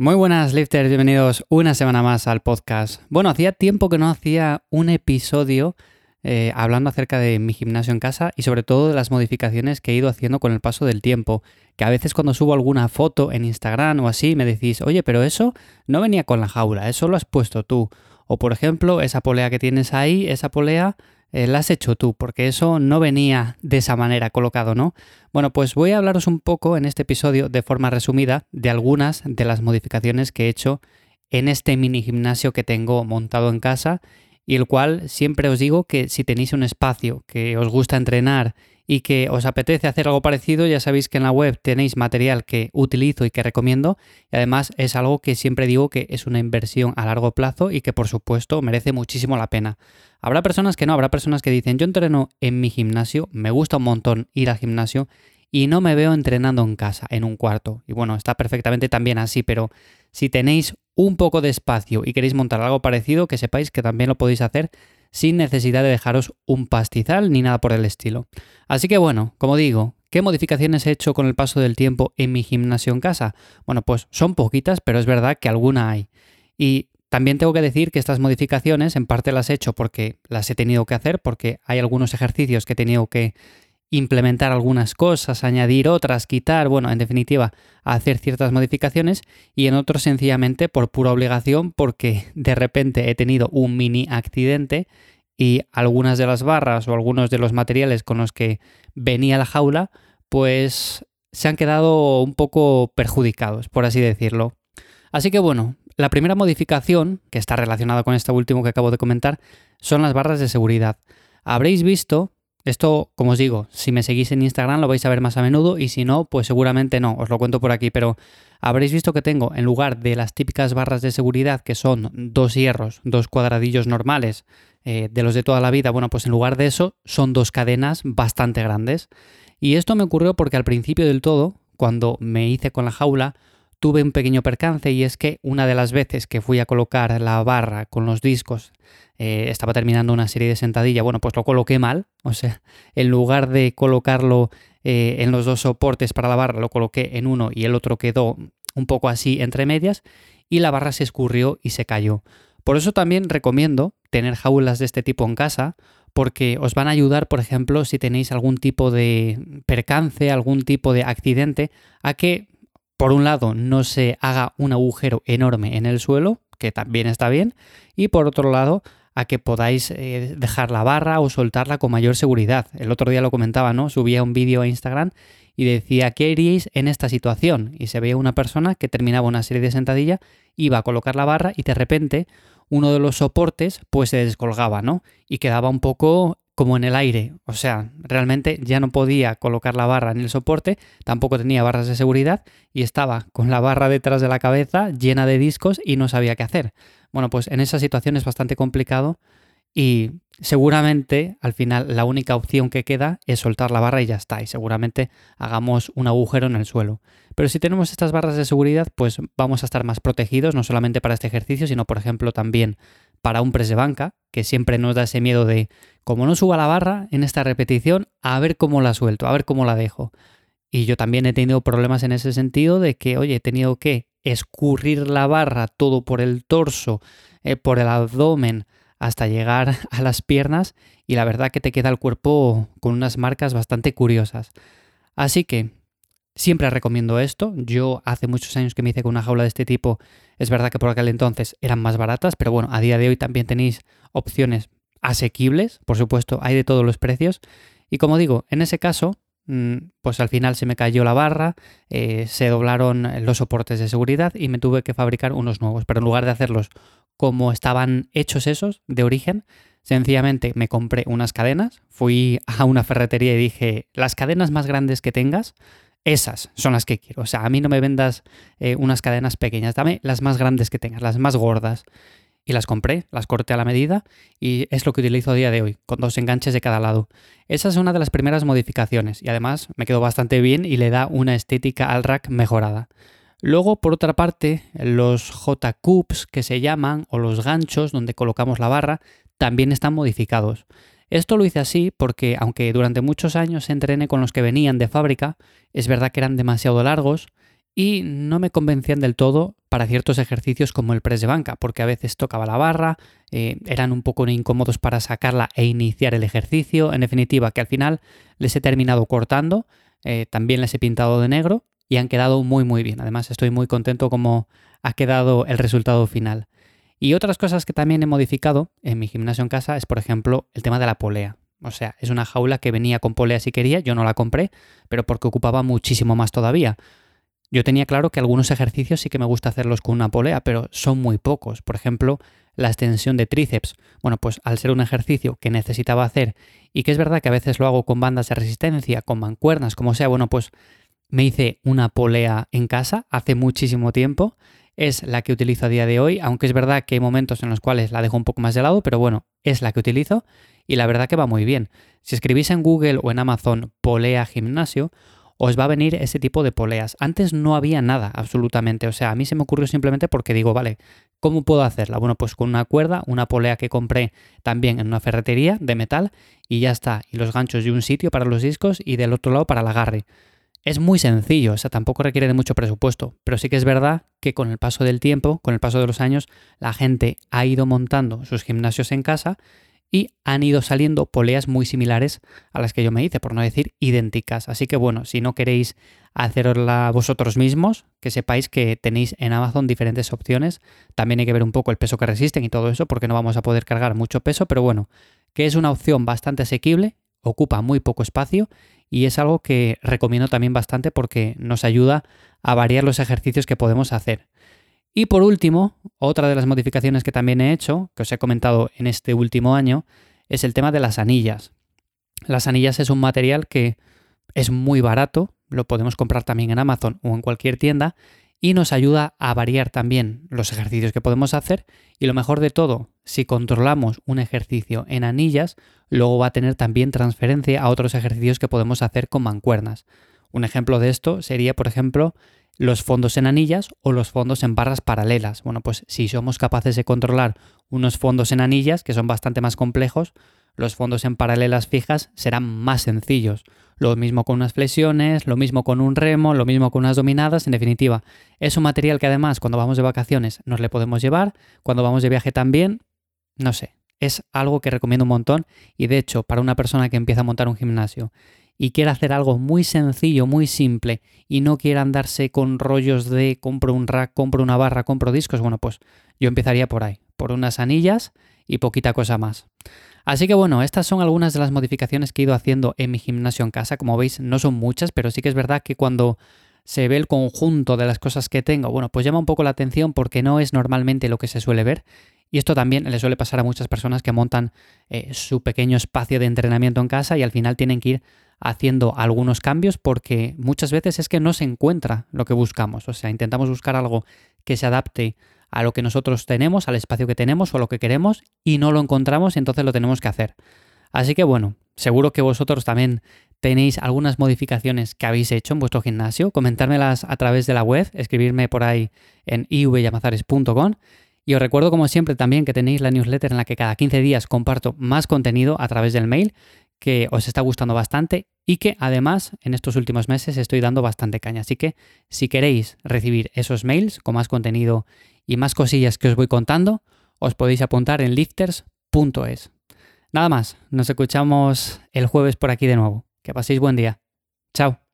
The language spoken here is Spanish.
Muy buenas lifters, bienvenidos una semana más al podcast. Bueno, hacía tiempo que no hacía un episodio eh, hablando acerca de mi gimnasio en casa y sobre todo de las modificaciones que he ido haciendo con el paso del tiempo. Que a veces cuando subo alguna foto en Instagram o así me decís, oye, pero eso no venía con la jaula, eso lo has puesto tú. O por ejemplo, esa polea que tienes ahí, esa polea eh, la has hecho tú, porque eso no venía de esa manera colocado, ¿no? Bueno, pues voy a hablaros un poco en este episodio de forma resumida de algunas de las modificaciones que he hecho en este mini gimnasio que tengo montado en casa y el cual siempre os digo que si tenéis un espacio que os gusta entrenar y que os apetece hacer algo parecido, ya sabéis que en la web tenéis material que utilizo y que recomiendo y además es algo que siempre digo que es una inversión a largo plazo y que por supuesto merece muchísimo la pena. Habrá personas que no, habrá personas que dicen yo entreno en mi gimnasio, me gusta un montón ir al gimnasio y no me veo entrenando en casa, en un cuarto. Y bueno, está perfectamente también así, pero si tenéis un poco de espacio y queréis montar algo parecido, que sepáis que también lo podéis hacer sin necesidad de dejaros un pastizal ni nada por el estilo. Así que bueno, como digo, ¿qué modificaciones he hecho con el paso del tiempo en mi gimnasio en casa? Bueno, pues son poquitas, pero es verdad que alguna hay. Y también tengo que decir que estas modificaciones en parte las he hecho porque las he tenido que hacer, porque hay algunos ejercicios que he tenido que implementar algunas cosas, añadir otras, quitar, bueno, en definitiva, hacer ciertas modificaciones y en otros sencillamente por pura obligación porque de repente he tenido un mini accidente y algunas de las barras o algunos de los materiales con los que venía la jaula pues se han quedado un poco perjudicados, por así decirlo. Así que bueno, la primera modificación, que está relacionada con esta último que acabo de comentar, son las barras de seguridad. Habréis visto esto, como os digo, si me seguís en Instagram lo vais a ver más a menudo y si no, pues seguramente no, os lo cuento por aquí, pero habréis visto que tengo, en lugar de las típicas barras de seguridad que son dos hierros, dos cuadradillos normales eh, de los de toda la vida, bueno, pues en lugar de eso son dos cadenas bastante grandes. Y esto me ocurrió porque al principio del todo, cuando me hice con la jaula, tuve un pequeño percance y es que una de las veces que fui a colocar la barra con los discos eh, estaba terminando una serie de sentadilla, bueno, pues lo coloqué mal, o sea, en lugar de colocarlo eh, en los dos soportes para la barra, lo coloqué en uno y el otro quedó un poco así entre medias y la barra se escurrió y se cayó. Por eso también recomiendo tener jaulas de este tipo en casa porque os van a ayudar, por ejemplo, si tenéis algún tipo de percance, algún tipo de accidente, a que, por un lado, no se haga un agujero enorme en el suelo, que también está bien, y por otro lado, a que podáis eh, dejar la barra o soltarla con mayor seguridad. El otro día lo comentaba, ¿no? Subía un vídeo a Instagram y decía, ¿qué haríais en esta situación? Y se veía una persona que terminaba una serie de sentadilla, iba a colocar la barra y de repente uno de los soportes pues se descolgaba, ¿no? Y quedaba un poco como en el aire. O sea, realmente ya no podía colocar la barra en el soporte, tampoco tenía barras de seguridad y estaba con la barra detrás de la cabeza llena de discos y no sabía qué hacer. Bueno, pues en esa situación es bastante complicado y seguramente al final la única opción que queda es soltar la barra y ya está. Y seguramente hagamos un agujero en el suelo. Pero si tenemos estas barras de seguridad, pues vamos a estar más protegidos, no solamente para este ejercicio, sino por ejemplo también para un press de banca, que siempre nos da ese miedo de, como no suba la barra en esta repetición, a ver cómo la suelto, a ver cómo la dejo. Y yo también he tenido problemas en ese sentido de que, oye, he tenido que escurrir la barra todo por el torso, eh, por el abdomen, hasta llegar a las piernas y la verdad que te queda el cuerpo con unas marcas bastante curiosas. Así que siempre recomiendo esto. Yo hace muchos años que me hice con una jaula de este tipo. Es verdad que por aquel entonces eran más baratas, pero bueno, a día de hoy también tenéis opciones asequibles. Por supuesto, hay de todos los precios. Y como digo, en ese caso, Mm, pues al final se me cayó la barra, eh, se doblaron los soportes de seguridad y me tuve que fabricar unos nuevos. Pero en lugar de hacerlos como estaban hechos esos de origen, sencillamente me compré unas cadenas, fui a una ferretería y dije, las cadenas más grandes que tengas, esas son las que quiero. O sea, a mí no me vendas eh, unas cadenas pequeñas, dame las más grandes que tengas, las más gordas y las compré, las corté a la medida y es lo que utilizo a día de hoy, con dos enganches de cada lado. Esa es una de las primeras modificaciones y además me quedó bastante bien y le da una estética al rack mejorada. Luego, por otra parte, los J-Cubes que se llaman o los ganchos donde colocamos la barra también están modificados. Esto lo hice así porque aunque durante muchos años entrené con los que venían de fábrica, es verdad que eran demasiado largos y no me convencían del todo para ciertos ejercicios como el press de banca, porque a veces tocaba la barra, eh, eran un poco incómodos para sacarla e iniciar el ejercicio. En definitiva, que al final les he terminado cortando, eh, también les he pintado de negro y han quedado muy muy bien. Además, estoy muy contento como ha quedado el resultado final. Y otras cosas que también he modificado en mi gimnasio en casa es, por ejemplo, el tema de la polea. O sea, es una jaula que venía con polea si quería, yo no la compré, pero porque ocupaba muchísimo más todavía. Yo tenía claro que algunos ejercicios sí que me gusta hacerlos con una polea, pero son muy pocos. Por ejemplo, la extensión de tríceps. Bueno, pues al ser un ejercicio que necesitaba hacer y que es verdad que a veces lo hago con bandas de resistencia, con mancuernas, como sea, bueno, pues me hice una polea en casa hace muchísimo tiempo es la que utilizo a día de hoy, aunque es verdad que hay momentos en los cuales la dejo un poco más de lado, pero bueno, es la que utilizo y la verdad que va muy bien. Si escribís en Google o en Amazon polea gimnasio, os va a venir ese tipo de poleas. Antes no había nada, absolutamente. O sea, a mí se me ocurrió simplemente porque digo, vale, ¿cómo puedo hacerla? Bueno, pues con una cuerda, una polea que compré también en una ferretería de metal y ya está. Y los ganchos de un sitio para los discos y del otro lado para el agarre. Es muy sencillo, o sea, tampoco requiere de mucho presupuesto, pero sí que es verdad que con el paso del tiempo, con el paso de los años, la gente ha ido montando sus gimnasios en casa y han ido saliendo poleas muy similares a las que yo me hice, por no decir idénticas. Así que bueno, si no queréis hacerosla vosotros mismos, que sepáis que tenéis en Amazon diferentes opciones. También hay que ver un poco el peso que resisten y todo eso, porque no vamos a poder cargar mucho peso, pero bueno, que es una opción bastante asequible, ocupa muy poco espacio y es algo que recomiendo también bastante porque nos ayuda a variar los ejercicios que podemos hacer. Y por último, otra de las modificaciones que también he hecho, que os he comentado en este último año, es el tema de las anillas. Las anillas es un material que es muy barato, lo podemos comprar también en Amazon o en cualquier tienda y nos ayuda a variar también los ejercicios que podemos hacer y lo mejor de todo, si controlamos un ejercicio en anillas, luego va a tener también transferencia a otros ejercicios que podemos hacer con mancuernas. Un ejemplo de esto sería, por ejemplo, los fondos en anillas o los fondos en barras paralelas. Bueno, pues si somos capaces de controlar unos fondos en anillas, que son bastante más complejos, los fondos en paralelas fijas serán más sencillos. Lo mismo con unas flexiones, lo mismo con un remo, lo mismo con unas dominadas, en definitiva. Es un material que además cuando vamos de vacaciones nos le podemos llevar, cuando vamos de viaje también, no sé, es algo que recomiendo un montón y de hecho para una persona que empieza a montar un gimnasio y quiere hacer algo muy sencillo, muy simple y no quiere andarse con rollos de compro un rack, compro una barra, compro discos, bueno, pues yo empezaría por ahí, por unas anillas y poquita cosa más. Así que bueno, estas son algunas de las modificaciones que he ido haciendo en mi gimnasio en casa. Como veis, no son muchas, pero sí que es verdad que cuando se ve el conjunto de las cosas que tengo, bueno, pues llama un poco la atención porque no es normalmente lo que se suele ver. Y esto también le suele pasar a muchas personas que montan eh, su pequeño espacio de entrenamiento en casa y al final tienen que ir haciendo algunos cambios porque muchas veces es que no se encuentra lo que buscamos. O sea, intentamos buscar algo que se adapte a lo que nosotros tenemos, al espacio que tenemos o a lo que queremos y no lo encontramos entonces lo tenemos que hacer. Así que bueno, seguro que vosotros también tenéis algunas modificaciones que habéis hecho en vuestro gimnasio, comentármelas a través de la web, escribirme por ahí en ivyamazares.com y os recuerdo como siempre también que tenéis la newsletter en la que cada 15 días comparto más contenido a través del mail que os está gustando bastante y que además en estos últimos meses estoy dando bastante caña. Así que si queréis recibir esos mails con más contenido y más cosillas que os voy contando, os podéis apuntar en lifters.es. Nada más, nos escuchamos el jueves por aquí de nuevo. Que paséis buen día. Chao.